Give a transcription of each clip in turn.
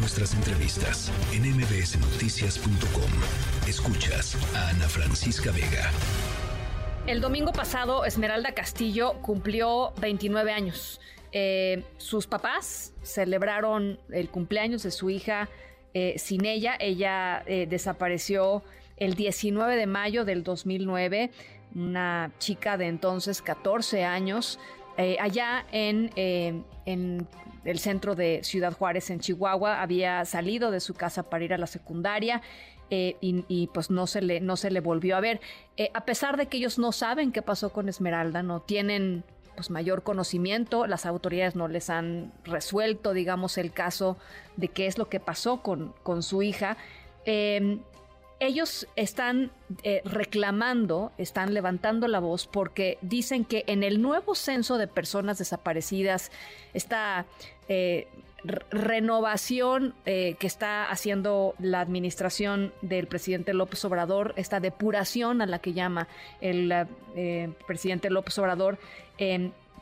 nuestras entrevistas en mbsnoticias.com. Escuchas a Ana Francisca Vega. El domingo pasado, Esmeralda Castillo cumplió 29 años. Eh, sus papás celebraron el cumpleaños de su hija eh, sin ella. Ella eh, desapareció el 19 de mayo del 2009, una chica de entonces 14 años, allá en, en el centro de Ciudad Juárez, en Chihuahua. Había salido de su casa para ir a la secundaria. y, pues no se le no se le volvió a ver a pesar de que ellos no saben qué pasó con Esmeralda no tienen pues, mayor conocimiento. Las autoridades no les han resuelto, digamos, el caso de qué es lo que pasó con, con su hija. Ellos están eh, reclamando, están levantando la voz porque dicen que en el nuevo censo de personas desaparecidas, esta eh, renovación eh, que está haciendo la administración del presidente López Obrador, esta depuración a la que llama el presidente López Obrador,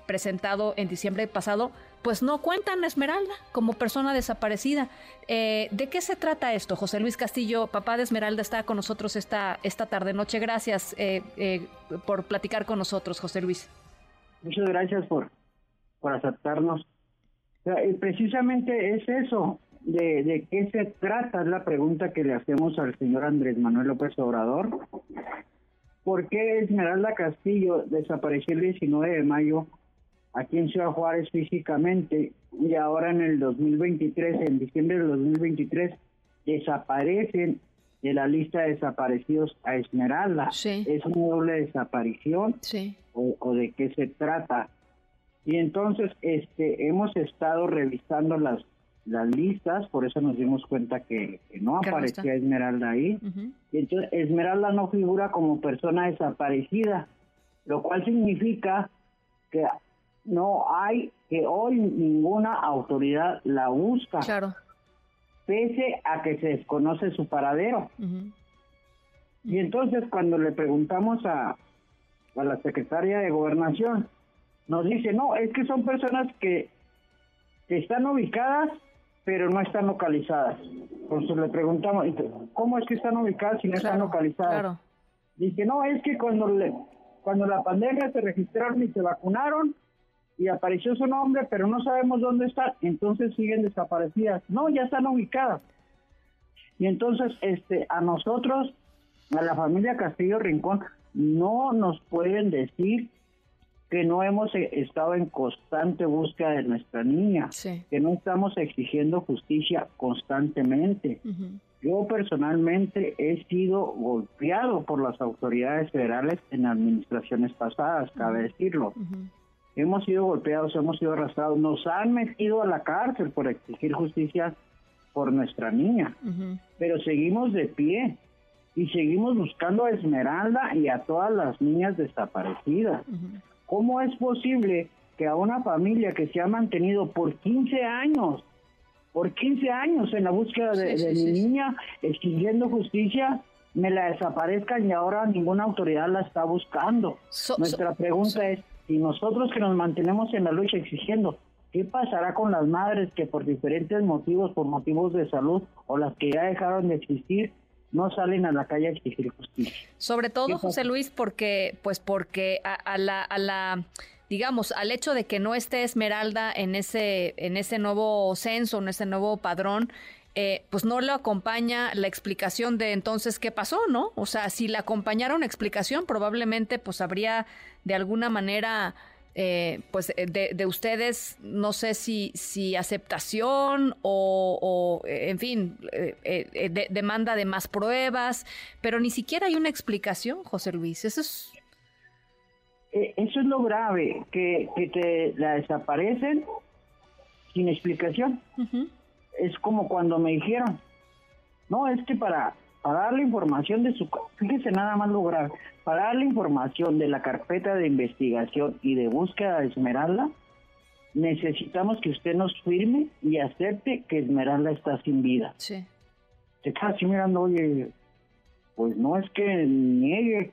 presentado en diciembre pasado, pues no cuentan a Esmeralda como persona desaparecida. Eh, ¿De qué se trata esto? José Luis Castillo, papá de Esmeralda, está con nosotros esta, esta tarde noche. Gracias eh, eh, por platicar con nosotros, José Luis. Muchas gracias por, aceptarnos. precisamente es eso, de, de qué se trata, es la pregunta que le hacemos al señor Andrés Manuel López Obrador. ¿Por qué Esmeralda Castillo desapareció el 19 de mayo aquí en Ciudad Juárez físicamente y ahora en el 2023, en diciembre del 2023, desaparecen de la lista de desaparecidos a Esmeralda? ¿Es una doble desaparición? Sí. O, de qué se trata? Y entonces este hemos estado revisando las las listas, por eso nos dimos cuenta que, no aparecía Esmeralda ahí. Y entonces Esmeralda no figura como persona desaparecida, lo cual significa que no hay, que hoy ninguna autoridad la busca. Claro. Pese a que se desconoce su paradero. Y entonces cuando le preguntamos a, a la secretaria de gobernación, nos dice, no, es que son personas que, que están ubicadas pero no están localizadas. Entonces le preguntamos, ¿cómo es que están ubicadas si no están localizadas? Dice, no, es que cuando, le, cuando la pandemia se registraron y se vacunaron y apareció su nombre, pero no sabemos dónde están, entonces siguen desaparecidas. No, ya están ubicadas. Y entonces este a nosotros, a la familia Castillo Rincón, no nos pueden decir que no hemos eh, estado en constante búsqueda de nuestra niña, que no estamos exigiendo justicia constantemente. Yo personalmente he sido golpeado por las autoridades federales en administraciones pasadas, cabe decirlo. Hemos sido golpeados, hemos sido arrastrados, nos han metido a la cárcel por exigir justicia por nuestra niña, pero seguimos de pie y seguimos buscando a Esmeralda y a todas las niñas desaparecidas. ¿Cómo es posible que a una familia que se ha mantenido por 15 años, por 15 años en la búsqueda de, mi niña, exigiendo justicia, me la desaparezcan y ahora ninguna autoridad la está buscando? Nuestra pregunta es, si nosotros que nos mantenemos en la lucha exigiendo, ¿qué pasará con las madres que por diferentes motivos, por motivos de salud o las que ya dejaron de existir, no salen a la calle a exigir justicia. Sobre todo, José Luis, porque, pues porque a, la, a la, digamos, al hecho de que no esté Esmeralda en ese, en ese nuevo censo, en ese nuevo padrón, eh, pues no le acompaña la explicación de entonces qué pasó, ¿no? O sea, si la acompañara una explicación, probablemente pues habría de alguna manera eh, pues eh, de, ustedes, no sé si, si aceptación o, eh, en fin, demanda de más pruebas, pero ni siquiera hay una explicación, José Luis. Eso es... Eso es lo grave, que, que la desaparecen sin explicación. Es como cuando me dijeron, no, es que para para dar la información de su... Fíjese nada más lograr, para dar la información de la carpeta de investigación y de búsqueda de Esmeralda, necesitamos que usted nos firme y acepte que Esmeralda está sin vida. Sí. Se queda así mirando, oye, pues no es que niegue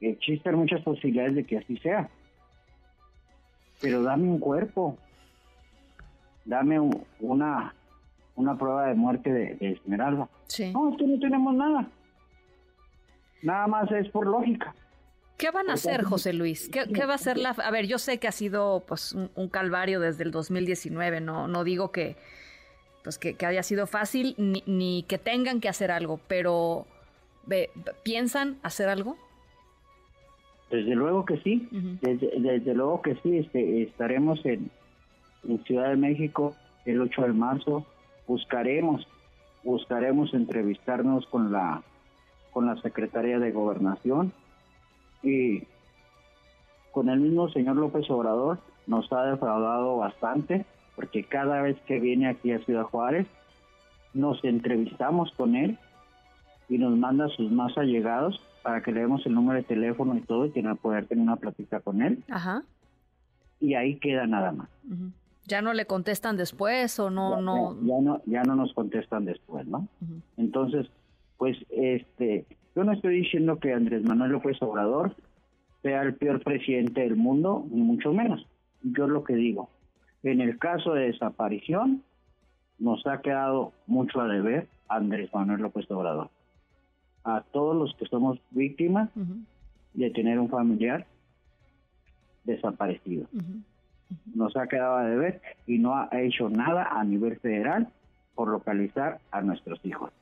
existen muchas posibilidades de que así sea, pero dame un cuerpo, dame una una prueba de muerte de, Esmeralda. Sí. No, es que no tenemos nada. Nada más es por lógica. ¿Qué van a hacer, José Luis? ¿Qué, va a hacer la... A ver, yo sé que ha sido pues un, calvario desde el 2019, no, no digo que, pues, que, haya sido fácil ni, que tengan que hacer algo, pero ¿piensan hacer algo? Desde luego que sí, desde, luego que sí, este, estaremos en, en Ciudad de México el 8 de marzo, buscaremos, buscaremos entrevistarnos con la, con la Secretaría de Gobernación y con el mismo señor López Obrador nos ha defraudado bastante porque cada vez que viene aquí a Ciudad Juárez nos entrevistamos con él y nos manda sus más allegados para que le demos el número de teléfono y todo y poder tener una plática con él. Ajá. Y ahí queda nada más. ¿Ya no le contestan después o no? Ya no... Ya, no, ya no nos contestan después, ¿no? Entonces, pues, este, yo no estoy diciendo que Andrés Manuel López Obrador sea el peor presidente del mundo, ni mucho menos. Yo lo que digo, en el caso de desaparición, nos ha quedado mucho a deber Andrés Manuel López Obrador a todos los que somos víctimas de tener un familiar desaparecido. Nos ha quedado a deber y no ha hecho nada a nivel federal por localizar a nuestros hijos.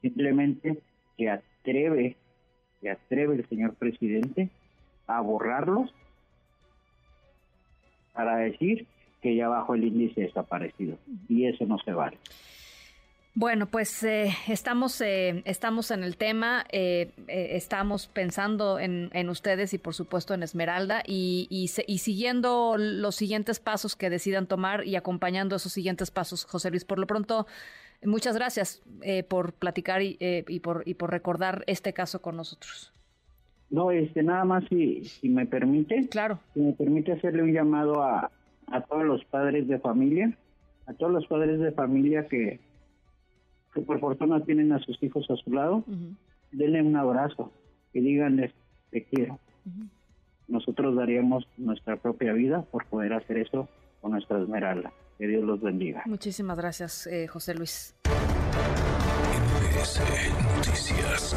Simplemente se atreve, se atreve el señor presidente a borrarlos para decir que ya bajo el índice desaparecido. Y eso no se vale. Bueno, pues eh, estamos, eh, estamos en el tema, eh, estamos pensando en, ustedes y por supuesto en Esmeralda y, y, siguiendo los siguientes pasos que decidan tomar y acompañando esos siguientes pasos, José Luis. Por lo pronto, muchas gracias por platicar y, y, por, y por recordar este caso con nosotros. No, este, nada más si, si me permite. Claro. Si me permite hacerle un llamado a, a todos los padres de familia, a todos los padres de familia que que por fortuna tienen a sus hijos a su lado, denle un abrazo y díganles, te quiero. Nosotros daríamos nuestra propia vida por poder hacer eso con nuestra esmeralda. Que Dios los bendiga. Muchísimas gracias, eh, José Luis. Noticias.